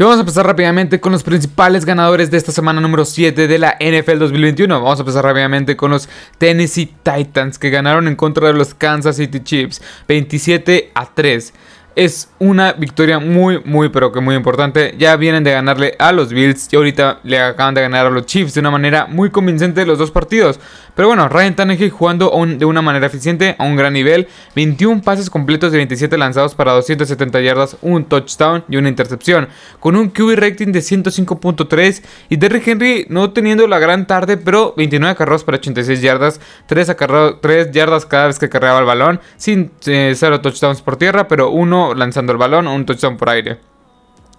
Y vamos a empezar rápidamente con los principales ganadores de esta semana número 7 de la NFL 2021. Vamos a empezar rápidamente con los Tennessee Titans que ganaron en contra de los Kansas City Chiefs 27 a 3 es una victoria muy, muy, pero que muy importante. Ya vienen de ganarle a los Bills y ahorita le acaban de ganar a los Chiefs de una manera muy convincente los dos partidos. Pero bueno, Ryan Tannehill jugando de una manera eficiente, a un gran nivel. 21 pases completos de 27 lanzados para 270 yardas, un touchdown y una intercepción. Con un QB rating de 105.3 y Derrick Henry no teniendo la gran tarde, pero 29 carros para 86 yardas, 3, 3 yardas cada vez que cargaba el balón, sin 0 eh, touchdowns por tierra, pero 1 lanzando el balón o un touchdown por aire.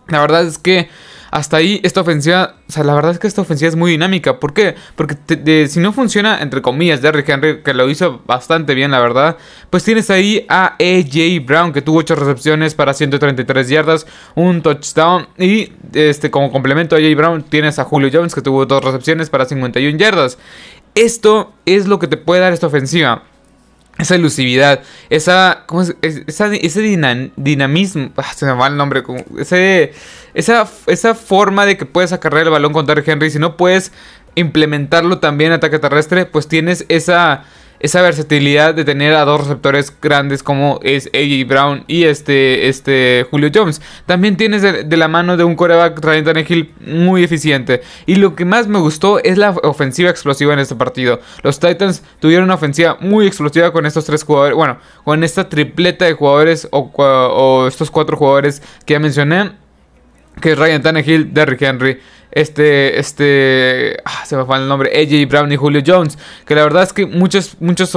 La verdad es que hasta ahí esta ofensiva, o sea, la verdad es que esta ofensiva es muy dinámica. ¿Por qué? Porque si no funciona, entre comillas, Derrick Henry, que lo hizo bastante bien, la verdad, pues tienes ahí a AJ Brown, que tuvo 8 recepciones para 133 yardas, un touchdown. Y este, como complemento a AJ Brown, tienes a Julio Jones, que tuvo 2 recepciones para 51 yardas. Esto es lo que te puede dar esta ofensiva esa elusividad, esa, ¿cómo es? ese dinamismo, ah, se me va el nombre, ese, esa, esa forma de que puedes acarrear el balón con Derrick Henry, si no puedes implementarlo también en ataque terrestre, pues tienes esa esa versatilidad de tener a dos receptores grandes como es AJ Brown y este, este Julio Jones. También tienes de, la mano de un coreback Ryan Tannehill muy eficiente. Y lo que más me gustó es la ofensiva explosiva en este partido. Los Titans tuvieron una ofensiva muy explosiva con estos tres jugadores. Bueno, con esta tripleta de jugadores o, estos cuatro jugadores que ya mencioné. Que es Ryan Tannehill, Derrick Henry este, este, ah, se me fue el nombre, AJ Brown y Julio Jones, que la verdad es que muchas, muchas,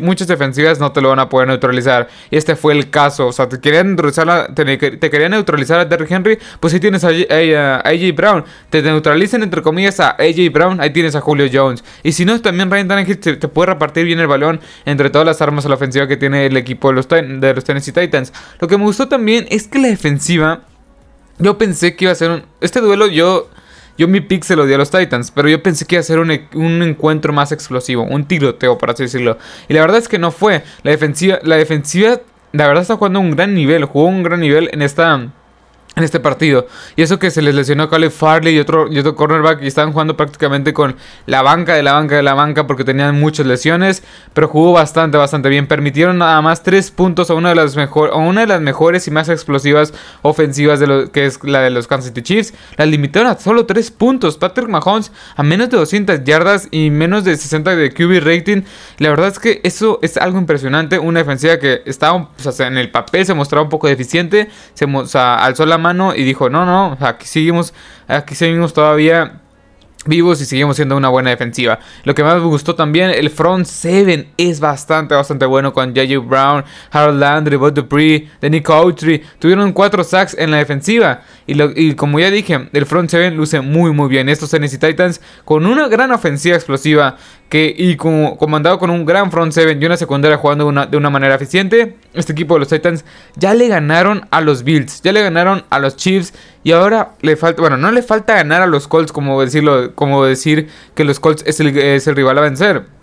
muchas defensivas no te lo van a poder neutralizar, y este fue el caso, o sea, te querían neutralizar, te, te querían neutralizar a Derrick Henry, pues ahí tienes a, AJ Brown, te neutralicen entre comillas a AJ Brown, ahí tienes a Julio Jones, y si no, también Ryan Tannehill te, te, puede repartir bien el balón entre todas las armas a la ofensiva que tiene el equipo de los, de los Tennessee Titans. Lo que me gustó también es que la defensiva, yo pensé que iba a ser un, este duelo yo yo mi pick se lo di a los Titans, pero yo pensé que iba a ser un, un, encuentro más explosivo, un tiroteo, por así decirlo. Y la verdad es que no fue. La defensiva, la defensiva, la verdad está jugando un gran nivel, jugó un gran nivel en esta en este partido. Y eso que se les lesionó a Caleb Farley y otro, y otro cornerback y estaban jugando prácticamente con la banca de la banca de la banca porque tenían muchas lesiones, pero jugó bastante, bastante bien. Permitieron nada más 3 puntos a una de las, mejor, a una de las mejores y más explosivas ofensivas de lo que es la de los Kansas City Chiefs. La limitaron a solo 3 puntos. Patrick Mahomes a menos de 200 yardas y menos de 60 de QB rating. La verdad es que eso es algo impresionante. Una defensiva que estaba en el papel se mostraba un poco deficiente. Se o sea, alzó y dijo, no, no, aquí seguimos, aquí seguimos todavía vivos y seguimos siendo una buena defensiva. Lo que más me gustó también, el front 7 es bastante, bastante bueno con J.J. Brown, Harold Landry, Bud Dupree, Danny Cowtree. Tuvieron 4 sacks en la defensiva. Y, y, como ya dije, el front 7 luce muy muy bien. Estos Tennessee Titans con una gran ofensiva explosiva que, y como, comandado con un gran front 7 y una secundaria jugando una, de una manera eficiente, este equipo de los Titans ya le ganaron a los Bills, ya le ganaron a los Chiefs y ahora le falta, bueno, no le falta ganar a los Colts como decirlo, como decir que los Colts es el, es el rival a vencer.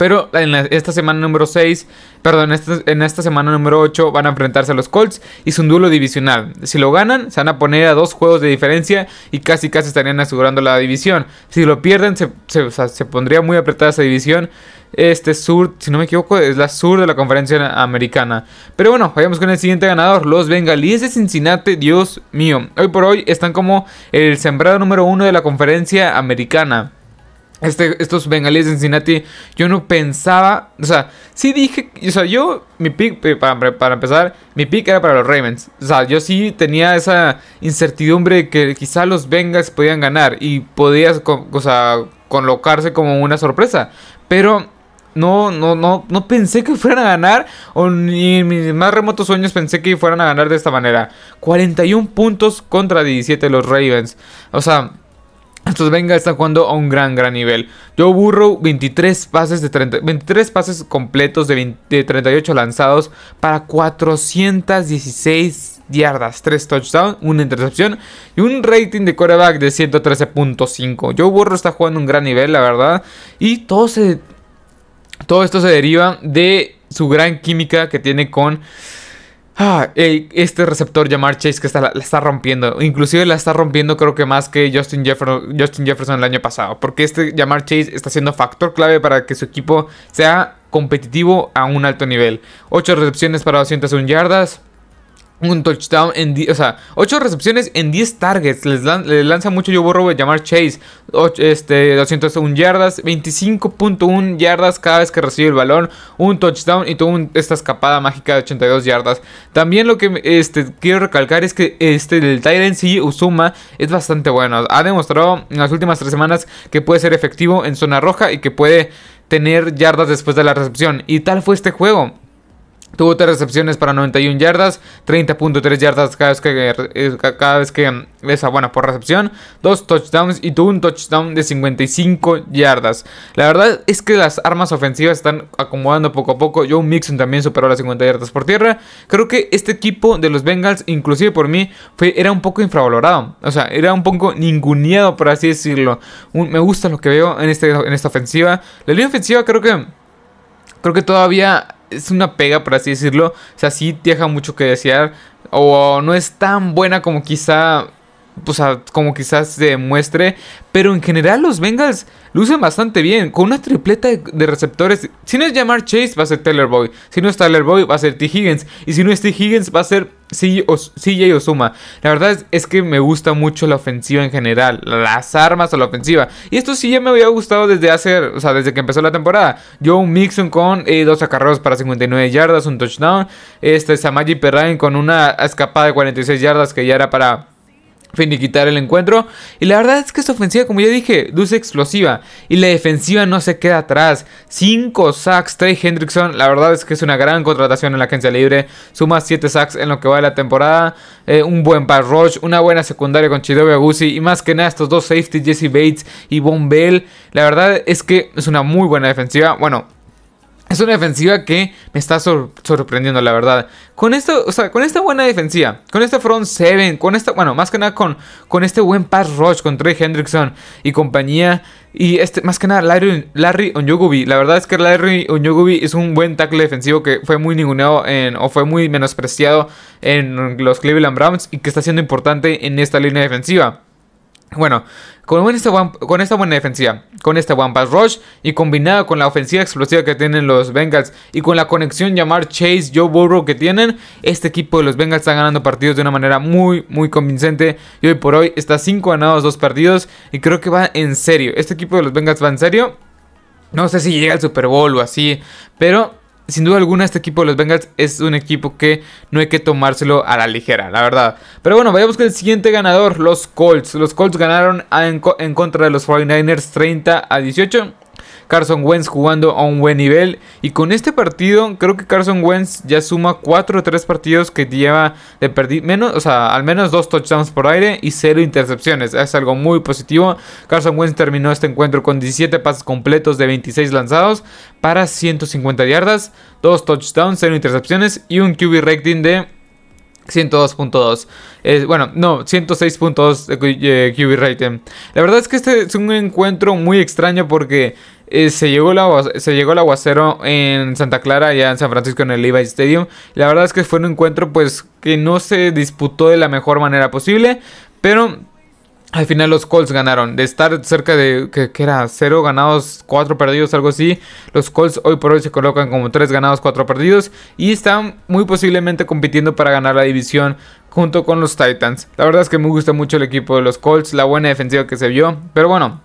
Pero en esta semana número 6, perdón, en esta semana número 8 van a enfrentarse a los Colts y es un duelo divisional. Si lo ganan, se van a poner a dos juegos de diferencia y casi casi estarían asegurando la división. Si lo pierden, se, se pondría muy apretada esa división. Este sur, si no me equivoco, es la sur de la conferencia americana. Pero bueno, vayamos con el siguiente ganador, los Bengalíes de Cincinnati. Dios mío, hoy por hoy están como el sembrado número uno de la conferencia americana. Este, estos bengalíes de Cincinnati, yo no pensaba, o sea, sí dije, o sea, yo, mi pick, eh, para, para, empezar, mi pick era para los Ravens. O sea, yo sí tenía esa incertidumbre que quizá los Bengals podían ganar y podías, o sea, colocarse como una sorpresa. Pero no, no, no, no pensé que fueran a ganar, o ni en mis más remotos sueños pensé que fueran a ganar de esta manera. 41 puntos contra 17 de los Ravens. O sea, estos Venga están jugando a un gran, gran nivel. Joe Burrow, 23 pases, de 23 pases completos de, 38 lanzados para 416 yardas, 3 touchdowns, una intercepción y un rating de quarterback de 113.5. Joe Burrow está jugando a un gran nivel, la verdad. Y todo, todo esto se deriva de su gran química que tiene con Ah, este receptor Jamar Chase que está, la, está rompiendo. Inclusive la está rompiendo creo que más que Justin Jefferson, el año pasado. Porque este Jamar Chase está siendo factor clave para que su equipo sea competitivo a un alto nivel. 8 recepciones para 201 yardas un touchdown en o sea, 8 recepciones en 10 targets. Les, lanza mucho yo borro llamar Chase. este, 201 yardas, 25.1 yardas cada vez que recibe el balón, un touchdown y tuvo esta escapada mágica de 82 yardas. También lo que este, quiero recalcar es que este, el Tyrant sí, Usuma es bastante bueno. Ha demostrado en las últimas 3 semanas que puede ser efectivo en zona roja y que puede tener yardas después de la recepción. Y tal fue este juego. Tuvo 3 recepciones para 91 yardas, 30.3 yardas cada vez que, eh, cada vez que esa buena por recepción, 2 touchdowns y tuvo un touchdown de 55 yardas. La verdad es que las armas ofensivas están acomodando poco a poco. Joe Mixon también superó las 50 yardas por tierra. Creo que este equipo de los Bengals, inclusive por mí, fue, era un poco infravalorado. O sea, era un poco ninguneado, por así decirlo. me gusta lo que veo en, este, en esta ofensiva. La línea ofensiva creo que... Creo que todavía es una pega, por así decirlo. O sea, sí deja mucho que desear. O no es tan buena como quizá. Pues, como quizás se demuestre. Pero en general los Bengals lucen bastante bien. Con una tripleta de, receptores. Si no es llamar Chase, va a ser Taylor Boy. Si no es Taylor Boy, va a ser T. Higgins. Y si no es T. Higgins, va a ser CJ Osuma. La verdad es, que me gusta mucho la ofensiva en general. Las armas o la ofensiva. Y esto sí ya me había gustado desde hace. O sea, desde que empezó la temporada. Joe Mixon con eh, dos acarreos para 59 yardas, un touchdown. Este Samaji Perrine con una escapada de 46 yardas que ya era para finiquitar el encuentro. Y la verdad es que esta ofensiva, como ya dije, dulce explosiva. Y la defensiva no se queda atrás. 5 sacks, Trey Hendrickson. La verdad es que es una gran contratación en la agencia libre. Suma 7 sacks en lo que va de la temporada. Eh, un buen pass rush, una buena secundaria con Chidobe Agusi. Y más que nada, estos dos safety, Jesse Bates y Von Bell. La verdad es que es una muy buena defensiva. Bueno, es una defensiva que me está sorprendiendo, la verdad. Con esto, o sea, con esta buena defensiva, con este front seven, con esta, bueno, más que nada con, con este buen pass rush con Trey Hendrickson y compañía. Y este, más que nada, Larry, Larry La verdad es que Larry Onyogubi es un buen tackle defensivo que fue muy ninguneado en, o fue muy menospreciado en los Cleveland Browns y que está siendo importante en esta línea defensiva. Bueno, con esta, con esta buena defensiva, con este One Pass Rush y combinado con la ofensiva explosiva que tienen los Bengals y con la conexión llamar Chase Joe Burrow que tienen, este equipo de los Bengals está ganando partidos de una manera muy, muy convincente. Y hoy por hoy está 5 ganados, 2 perdidos. Y creo que va en serio. Este equipo de los Bengals va en serio. No sé si llega al Super Bowl o así, pero sin duda alguna este equipo de los Bengals es un equipo que no hay que tomárselo a la ligera, la verdad. Pero bueno, vayamos con el siguiente ganador, los Colts. Los Colts ganaron en, contra de los 49ers 30 a 18. Carson Wentz jugando a un buen nivel. Y con este partido, creo que Carson Wentz ya suma 4 o 3 partidos que lleva de perder menos, o sea, al menos 2 touchdowns por aire y 0 intercepciones. Es algo muy positivo. Carson Wentz terminó este encuentro con 17 pases completos de 26 lanzados para 150 yardas, 2 touchdowns, 0 intercepciones y un QB rating de 102.2. bueno, no, 106.2 de QB rating. La verdad es que este es un encuentro muy extraño porque eh, se, llegó se llegó el aguacero en Santa Clara, ya en San Francisco, en el Levi Stadium. La verdad es que fue un encuentro pues que no se disputó de la mejor manera posible, pero al final los Colts ganaron. De estar cerca de, que, era 0 ganados, 4 perdidos, algo así. Los Colts hoy por hoy se colocan como 3 ganados, 4 perdidos. Y están muy posiblemente compitiendo para ganar la división junto con los Titans. La verdad es que me gusta mucho el equipo de los Colts, la buena defensiva que se vio. Pero bueno,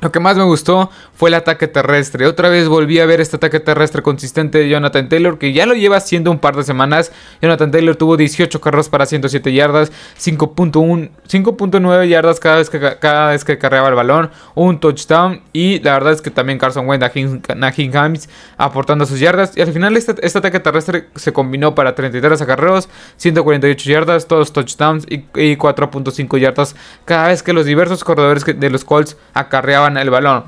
lo que más me gustó fue el ataque terrestre. Otra vez volví a ver este ataque terrestre consistente de Jonathan Taylor, que ya lo lleva haciendo un par de semanas. Jonathan Taylor tuvo 18 carros para 107 yardas, 5.9 yardas cada vez, que, cada vez que cargaba el balón, un touchdown. Y la verdad es que también Carson Wentz, Najin Hams aportando sus yardas. Y al final este, este, ataque terrestre se combinó para 33 acarreos, 148 yardas, todos touchdowns y 4.5 yardas cada vez que los diversos corredores de los Colts acarreaban el balón.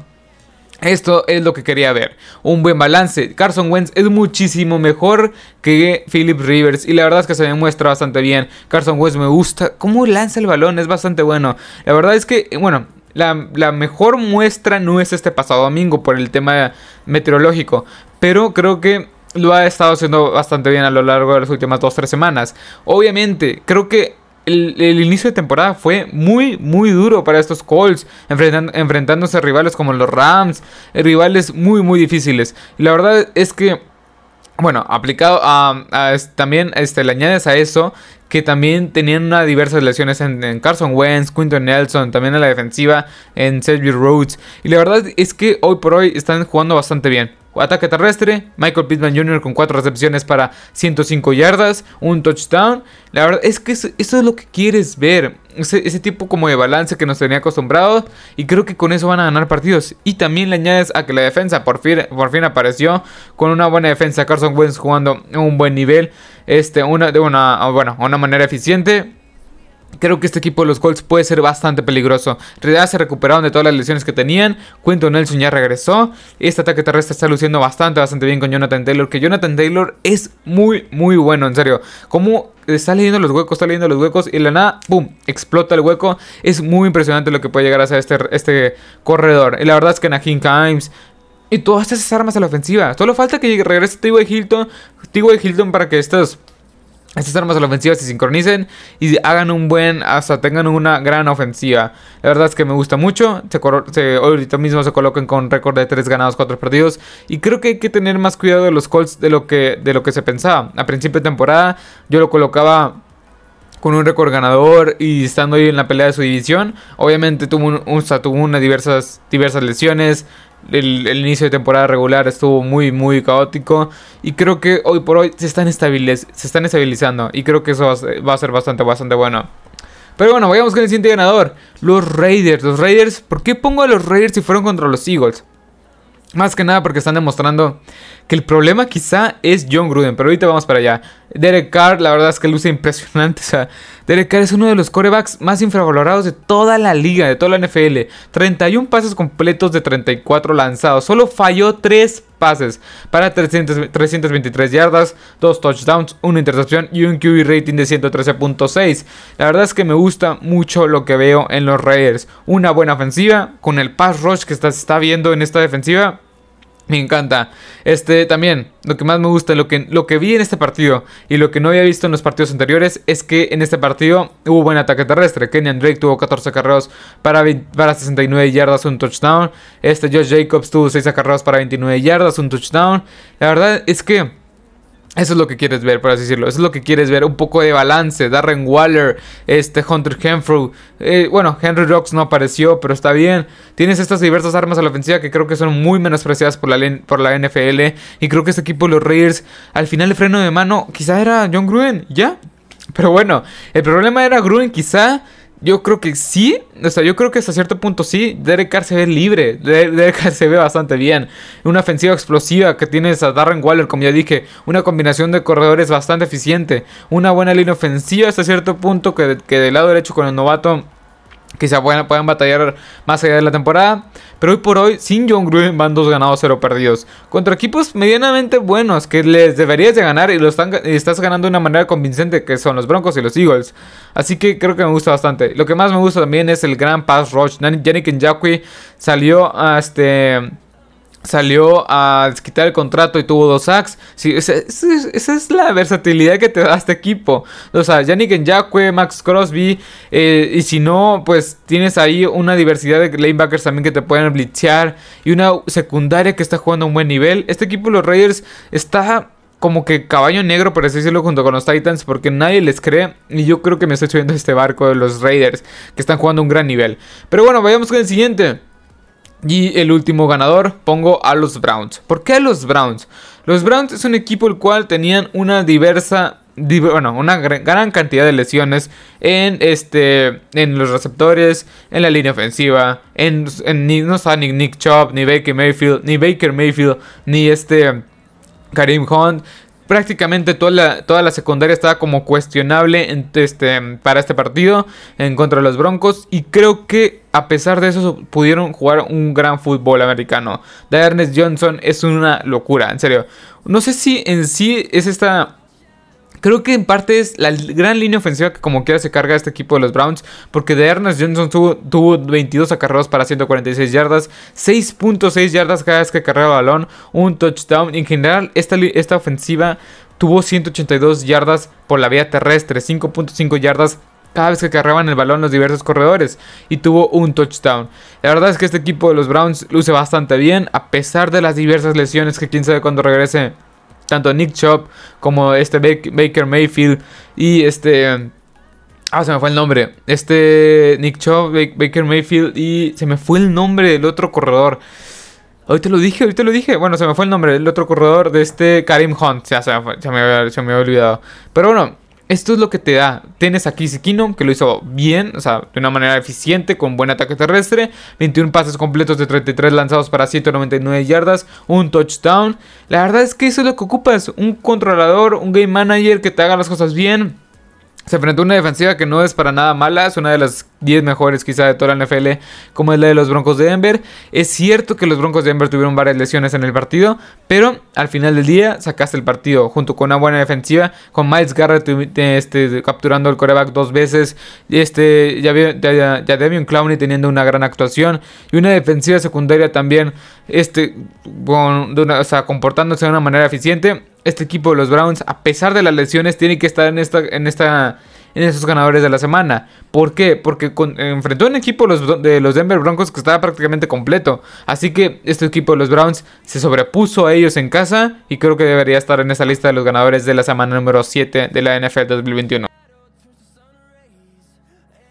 Esto es lo que quería ver. Un buen balance. Carson Wentz es muchísimo mejor que Philip Rivers. Y la verdad es que se demuestra bastante bien. Carson Wentz me gusta. Cómo lanza el balón. Es bastante bueno. La verdad es que, bueno, la, la, mejor muestra no es este pasado domingo por el tema meteorológico. Pero creo que lo ha estado haciendo bastante bien a lo largo de las últimas 2-3 semanas. Obviamente, creo que el, inicio de temporada fue muy, muy duro para estos Colts, enfrentándose a rivales como los Rams, rivales muy, muy difíciles. La verdad es que, bueno, aplicado a, también este, le añades a eso que también tenían una diversas lesiones en, Carson Wentz, Quinton Nelson, también en la defensiva en Sergio Rhodes. Y la verdad es que hoy por hoy están jugando bastante bien. Ataque terrestre, Michael Pittman Jr. con 4 recepciones para 105 yardas, un touchdown. La verdad es que eso, es lo que quieres ver. Ese, tipo como de balance que nos tenía acostumbrados. Y creo que con eso van a ganar partidos. Y también le añades a que la defensa por fin, por fin apareció. Con una buena defensa. Carson Wentz jugando a un buen nivel. Este, una, de una, bueno, una manera eficiente. Creo que este equipo de los Colts puede ser bastante peligroso. Realidad se recuperaron de todas las lesiones que tenían. Quinton Nelson ya regresó. Este ataque terrestre está luciendo bastante, bastante bien con Jonathan Taylor. Que Jonathan Taylor es muy, muy bueno, en serio. Como está leyendo los huecos, está leyendo los huecos y la nada, ¡pum! Explota el hueco. Es muy impresionante lo que puede llegar a ser este, este corredor. Y la verdad es que Naheem Kimes y todas esas armas a la ofensiva. Solo falta que regrese T.Y. Hilton, T.Y. Hilton para que estos estas armas a la ofensiva se sincronicen y hagan un buen, hasta tengan una gran ofensiva. La verdad es que me gusta mucho. Se, ahorita mismo se coloquen con récord de 3 ganados, 4 perdidos. Y creo que hay que tener más cuidado de los Colts de lo que, de lo que se pensaba. A principio de temporada yo lo colocaba con un récord ganador y estando ahí en la pelea de su división. Obviamente tuvo, un, tuvo una diversas, diversas lesiones, el, inicio de temporada regular estuvo muy, muy caótico. Y creo que hoy por hoy se están, se están estabilizando. Y creo que eso va a ser bastante, bastante bueno. Pero bueno, vayamos con el siguiente ganador. Los Raiders. Los Raiders. ¿Por qué pongo a los Raiders si fueron contra los Eagles? Más que nada porque están demostrando que el problema quizá es John Gruden, pero ahorita vamos para allá. Derek Carr, la verdad es que luce impresionante. O sea, Derek es uno de los corebacks más infravalorados de toda la liga, de toda la NFL. 31 pases completos de 34 lanzados. Solo falló 3 pases para 323 yardas, 2 touchdowns, una intercepción y un QB rating de 113.6. La verdad es que me gusta mucho lo que veo en los Raiders. Una buena ofensiva con el pass rush que se está viendo en esta defensiva me encanta. Este también, lo que más me gusta, lo que, lo que vi en este partido y lo que no había visto en los partidos anteriores es que en este partido hubo buen ataque terrestre. Kenyan Drake tuvo 14 carreos para, para 69 yardas, un touchdown. Este Josh Jacobs tuvo 6 acarreos para 29 yardas, un touchdown. La verdad es que eso es lo que quieres ver, por así decirlo. Eso es lo que quieres ver. Un poco de balance. Darren Waller, este Hunter Henfrew. Eh, bueno, Henry Rocks no apareció, pero está bien. Tienes estas diversas armas a la ofensiva que creo que son muy menospreciadas por la, por la NFL. Y creo que este equipo, los Raiders, al final el freno de mano, quizá era John Gruden, ¿ya? Pero bueno, el problema era Gruden, quizá yo creo que sí, o sea, yo creo que hasta cierto punto sí, Derek Carr se ve libre, Derek Carr se ve bastante bien. Una ofensiva explosiva que tienes a Darren Waller, como ya dije, una combinación de corredores bastante eficiente, una buena línea ofensiva hasta cierto punto que, que del lado derecho con el novato Quizá puedan, puedan batallar más allá de la temporada. Pero hoy por hoy, sin John Gruden van dos ganados, cero perdidos. Contra equipos medianamente buenos que les deberías de ganar y, lo estás ganando de una manera convincente, que son los Broncos y los Eagles. Así que creo que me gusta bastante. Lo que más me gusta también es el gran pass rush. Yannick Njakwe salió a este salió a quitar el contrato y tuvo dos sacks. Sí, esa, es la versatilidad que te da este equipo. O sea, Yannick Nyakwe, Max Crosby. Eh, y si no, pues tienes ahí una diversidad de lanebackers también que te pueden blitzear. Y una secundaria que está jugando a un buen nivel. Este equipo, los Raiders, está como que caballo negro, por así decirlo, junto con los Titans, porque nadie les cree. Y yo creo que me estoy subiendo este barco de los Raiders, que están jugando a un gran nivel. Pero bueno, vayamos con el siguiente. Y el último ganador pongo a los Browns. ¿Por qué a los Browns? Los Browns es un equipo el cual tenían una diversa bueno, una gran cantidad de lesiones en este en los receptores, en la línea ofensiva, en, no está ni Nick Chubb, ni Baker Mayfield, ni Baker Mayfield, ni este Karim Hunt prácticamente toda la, toda la secundaria estaba como cuestionable este, para este partido en contra de los Broncos. Y creo que a pesar de eso pudieron jugar un gran fútbol americano. De Ernest Johnson es una locura, en serio. No sé si en sí es esta Creo que en parte es la gran línea ofensiva que como quiera se carga este equipo de los Browns. Porque de Ernest Johnson tuvo, 22 acarreos para 146 yardas. 6.6 yardas cada vez que cargaba balón. Un touchdown. En general, esta, esta ofensiva tuvo 182 yardas por la vía terrestre. 5.5 yardas cada vez que cargaban el balón los diversos corredores y tuvo un touchdown. La verdad es que este equipo de los Browns luce bastante bien a pesar de las diversas lesiones que quién sabe cuándo regrese tanto Nick Chubb como este Baker Mayfield y este... Ah, se me fue el nombre. Este Nick Chubb, Baker Mayfield y se me fue el nombre del otro corredor. Ahorita lo dije, ahorita lo dije. Bueno, se me fue el nombre del otro corredor de este Karim Hunt. Ya se me, se me, se me había olvidado. Pero bueno, esto es lo que te da. Tienes aquí Keenum, que lo hizo bien, o sea, de una manera eficiente, con buen ataque terrestre. 21 pases completos de 33 lanzados para 199 yardas, un touchdown. La verdad es que eso es lo que ocupas. Un controlador, un game manager que te haga las cosas bien. Se enfrentó a una defensiva que no es para nada mala, es una de las 10 mejores quizá de toda la NFL, como es la de los Broncos de Denver. Es cierto que los Broncos de Denver tuvieron varias lesiones en el partido, pero al final del día sacaste el partido junto con una buena defensiva, con Miles Garrett este, capturando el coreback dos veces, este, ya, ya, ya Clowney teniendo una gran actuación y una defensiva secundaria también este, comportándose de una manera eficiente este equipo de los Browns, a pesar de las lesiones, tiene que estar en esta, en esta, en estos ganadores de la semana. ¿Por qué? Porque enfrentó a un equipo de los Denver Broncos que estaba prácticamente completo. Así que este equipo de los Browns se sobrepuso a ellos en casa y creo que debería estar en esa lista de los ganadores de la semana número 7 de la NFL 2021.